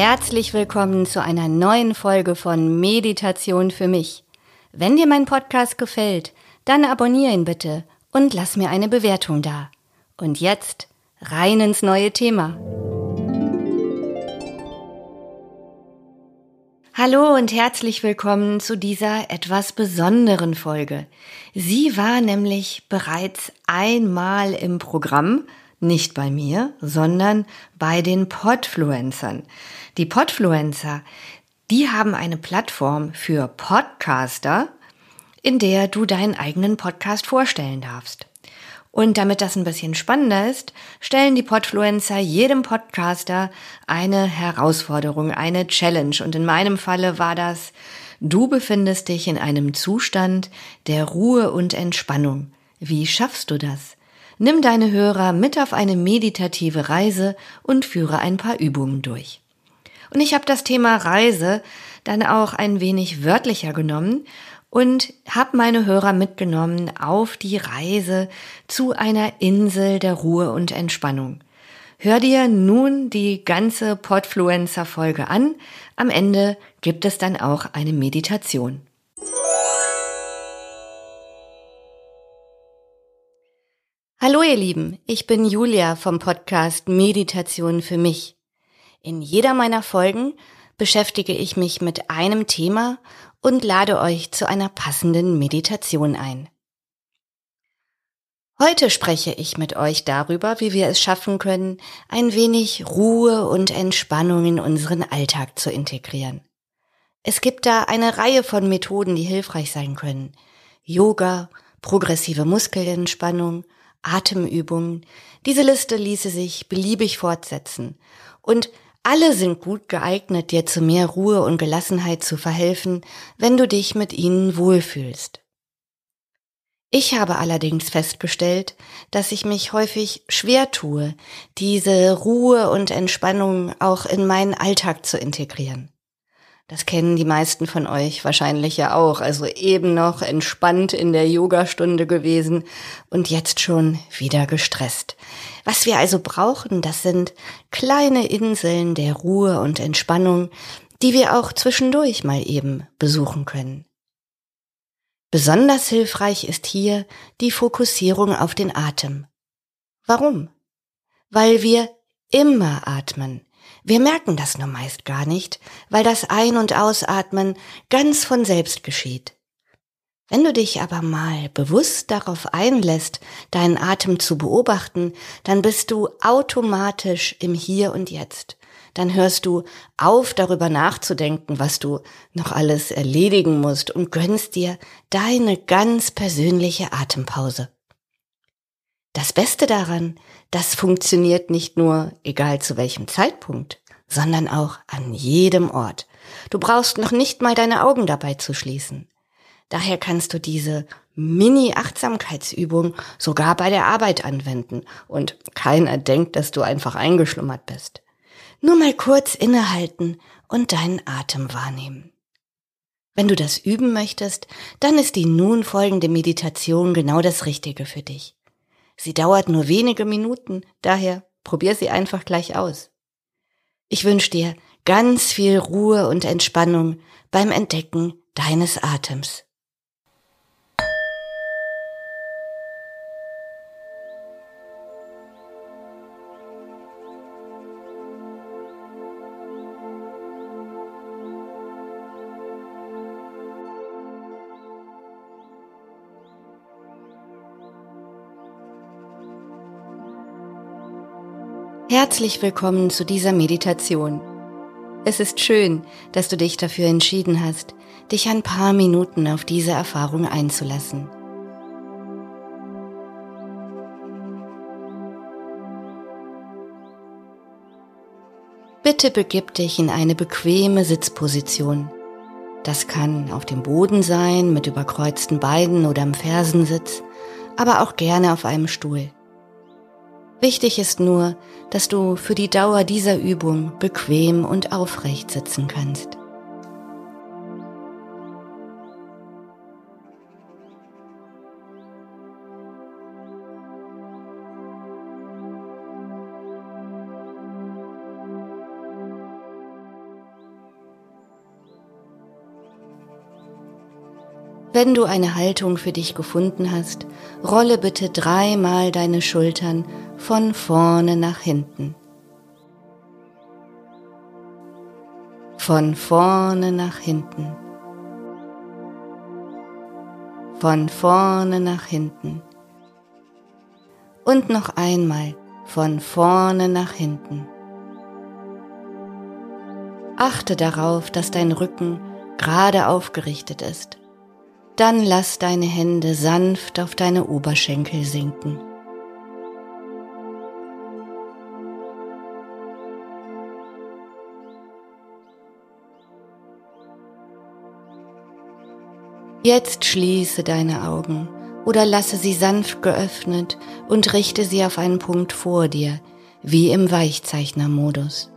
Herzlich willkommen zu einer neuen Folge von Meditation für mich. Wenn dir mein Podcast gefällt, dann abonniere ihn bitte und lass mir eine Bewertung da. Und jetzt rein ins neue Thema. Hallo und herzlich willkommen zu dieser etwas besonderen Folge. Sie war nämlich bereits einmal im Programm, nicht bei mir, sondern bei den Podfluencern. Die Podfluencer, die haben eine Plattform für Podcaster, in der du deinen eigenen Podcast vorstellen darfst. Und damit das ein bisschen spannender ist, stellen die Podfluencer jedem Podcaster eine Herausforderung, eine Challenge. Und in meinem Falle war das, du befindest dich in einem Zustand der Ruhe und Entspannung. Wie schaffst du das? Nimm deine Hörer mit auf eine meditative Reise und führe ein paar Übungen durch. Und ich habe das Thema Reise dann auch ein wenig wörtlicher genommen und habe meine Hörer mitgenommen auf die Reise zu einer Insel der Ruhe und Entspannung. Hör dir nun die ganze Podfluencer Folge an. Am Ende gibt es dann auch eine Meditation. Ihr Lieben, ich bin Julia vom Podcast Meditation für mich. In jeder meiner Folgen beschäftige ich mich mit einem Thema und lade euch zu einer passenden Meditation ein. Heute spreche ich mit euch darüber, wie wir es schaffen können, ein wenig Ruhe und Entspannung in unseren Alltag zu integrieren. Es gibt da eine Reihe von Methoden, die hilfreich sein können. Yoga, progressive Muskelentspannung, Atemübungen. Diese Liste ließe sich beliebig fortsetzen. Und alle sind gut geeignet, dir zu mehr Ruhe und Gelassenheit zu verhelfen, wenn du dich mit ihnen wohlfühlst. Ich habe allerdings festgestellt, dass ich mich häufig schwer tue, diese Ruhe und Entspannung auch in meinen Alltag zu integrieren. Das kennen die meisten von euch wahrscheinlich ja auch. Also eben noch entspannt in der Yogastunde gewesen und jetzt schon wieder gestresst. Was wir also brauchen, das sind kleine Inseln der Ruhe und Entspannung, die wir auch zwischendurch mal eben besuchen können. Besonders hilfreich ist hier die Fokussierung auf den Atem. Warum? Weil wir immer atmen. Wir merken das nur meist gar nicht, weil das Ein- und Ausatmen ganz von selbst geschieht. Wenn du dich aber mal bewusst darauf einlässt, deinen Atem zu beobachten, dann bist du automatisch im Hier und Jetzt. Dann hörst du auf, darüber nachzudenken, was du noch alles erledigen musst und gönnst dir deine ganz persönliche Atempause. Das Beste daran, das funktioniert nicht nur egal zu welchem Zeitpunkt, sondern auch an jedem Ort. Du brauchst noch nicht mal deine Augen dabei zu schließen. Daher kannst du diese Mini-Achtsamkeitsübung sogar bei der Arbeit anwenden und keiner denkt, dass du einfach eingeschlummert bist. Nur mal kurz innehalten und deinen Atem wahrnehmen. Wenn du das üben möchtest, dann ist die nun folgende Meditation genau das Richtige für dich. Sie dauert nur wenige Minuten, daher probier sie einfach gleich aus. Ich wünsche dir ganz viel Ruhe und Entspannung beim Entdecken deines Atems. Herzlich willkommen zu dieser Meditation. Es ist schön, dass du dich dafür entschieden hast, dich ein paar Minuten auf diese Erfahrung einzulassen. Bitte begib dich in eine bequeme Sitzposition. Das kann auf dem Boden sein, mit überkreuzten Beinen oder im Fersensitz, aber auch gerne auf einem Stuhl. Wichtig ist nur, dass du für die Dauer dieser Übung bequem und aufrecht sitzen kannst. Wenn du eine Haltung für dich gefunden hast, rolle bitte dreimal deine Schultern von vorne nach hinten. Von vorne nach hinten. Von vorne nach hinten. Und noch einmal von vorne nach hinten. Achte darauf, dass dein Rücken gerade aufgerichtet ist. Dann lass deine Hände sanft auf deine Oberschenkel sinken. Jetzt schließe deine Augen oder lasse sie sanft geöffnet und richte sie auf einen Punkt vor dir, wie im Weichzeichnermodus.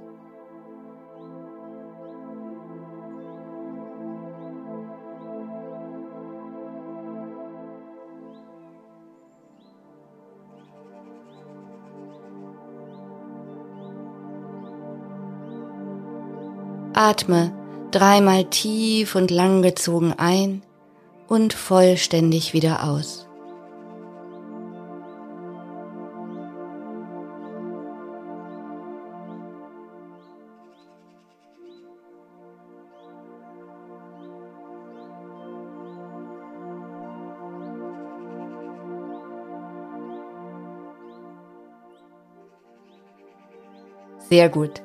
Atme dreimal tief und langgezogen ein und vollständig wieder aus. Sehr gut.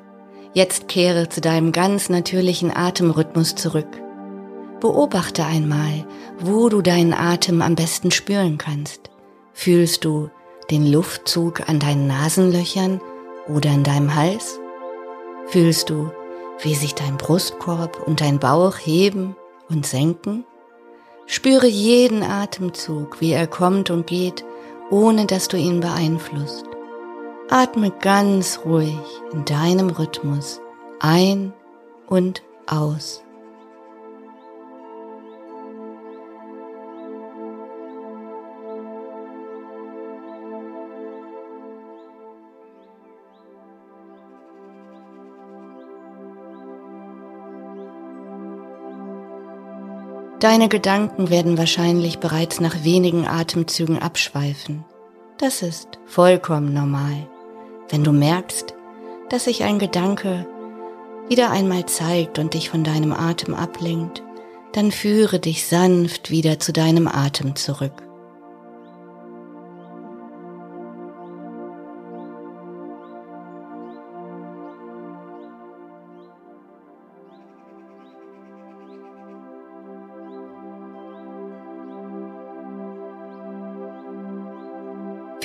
Jetzt kehre zu deinem ganz natürlichen Atemrhythmus zurück. Beobachte einmal, wo du deinen Atem am besten spüren kannst. Fühlst du den Luftzug an deinen Nasenlöchern oder in deinem Hals? Fühlst du, wie sich dein Brustkorb und dein Bauch heben und senken? Spüre jeden Atemzug, wie er kommt und geht, ohne dass du ihn beeinflusst. Atme ganz ruhig in deinem Rhythmus ein und aus. Deine Gedanken werden wahrscheinlich bereits nach wenigen Atemzügen abschweifen. Das ist vollkommen normal. Wenn du merkst, dass sich ein Gedanke wieder einmal zeigt und dich von deinem Atem ablenkt, dann führe dich sanft wieder zu deinem Atem zurück.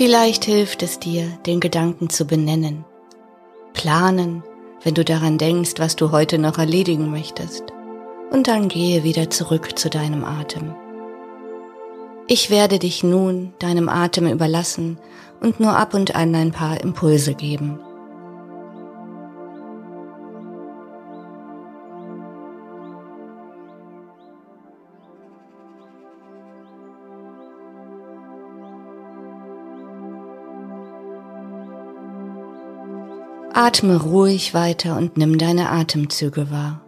Vielleicht hilft es dir, den Gedanken zu benennen. Planen, wenn du daran denkst, was du heute noch erledigen möchtest. Und dann gehe wieder zurück zu deinem Atem. Ich werde dich nun deinem Atem überlassen und nur ab und an ein paar Impulse geben. Atme ruhig weiter und nimm deine Atemzüge wahr.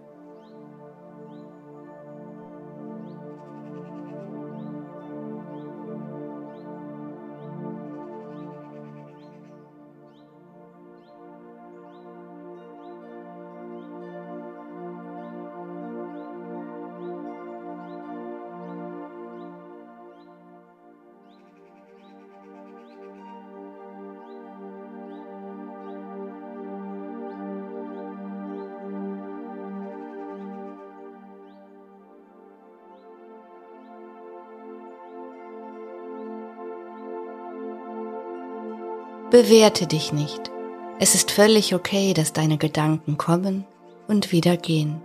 Bewerte dich nicht. Es ist völlig okay, dass deine Gedanken kommen und wieder gehen.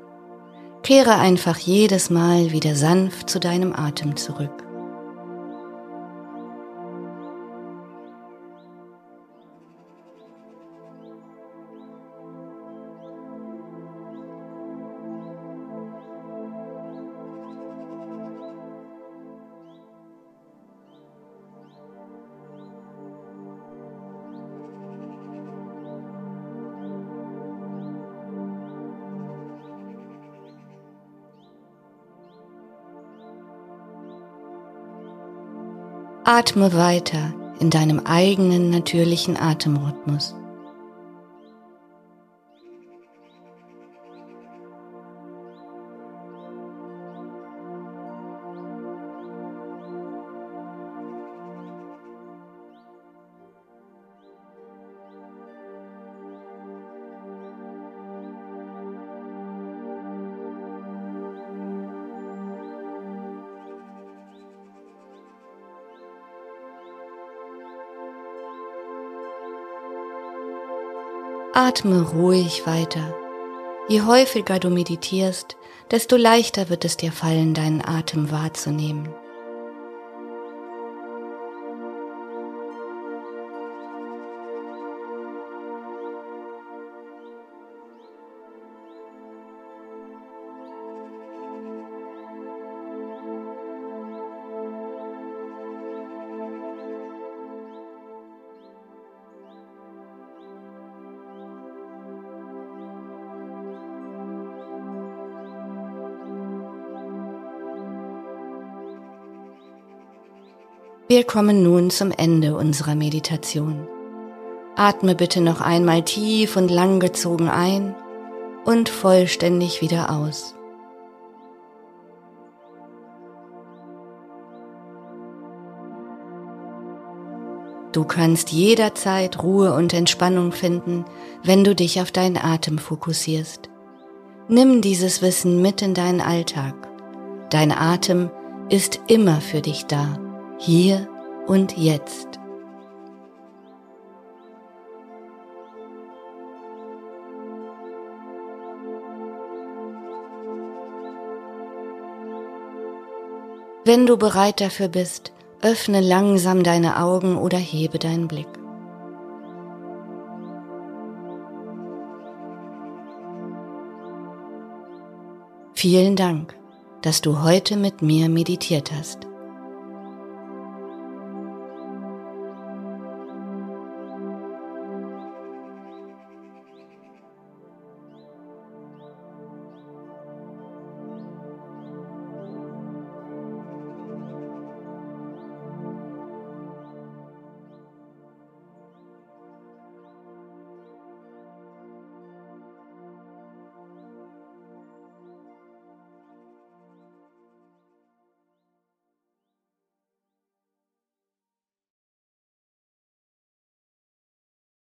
Kehre einfach jedes Mal wieder sanft zu deinem Atem zurück. Atme weiter in deinem eigenen natürlichen Atemrhythmus. Atme ruhig weiter. Je häufiger du meditierst, desto leichter wird es dir fallen, deinen Atem wahrzunehmen. Wir kommen nun zum Ende unserer Meditation. Atme bitte noch einmal tief und langgezogen ein und vollständig wieder aus. Du kannst jederzeit Ruhe und Entspannung finden, wenn du dich auf deinen Atem fokussierst. Nimm dieses Wissen mit in deinen Alltag. Dein Atem ist immer für dich da hier und jetzt. Wenn du bereit dafür bist, öffne langsam deine Augen oder hebe deinen Blick. Vielen Dank, dass du heute mit mir meditiert hast.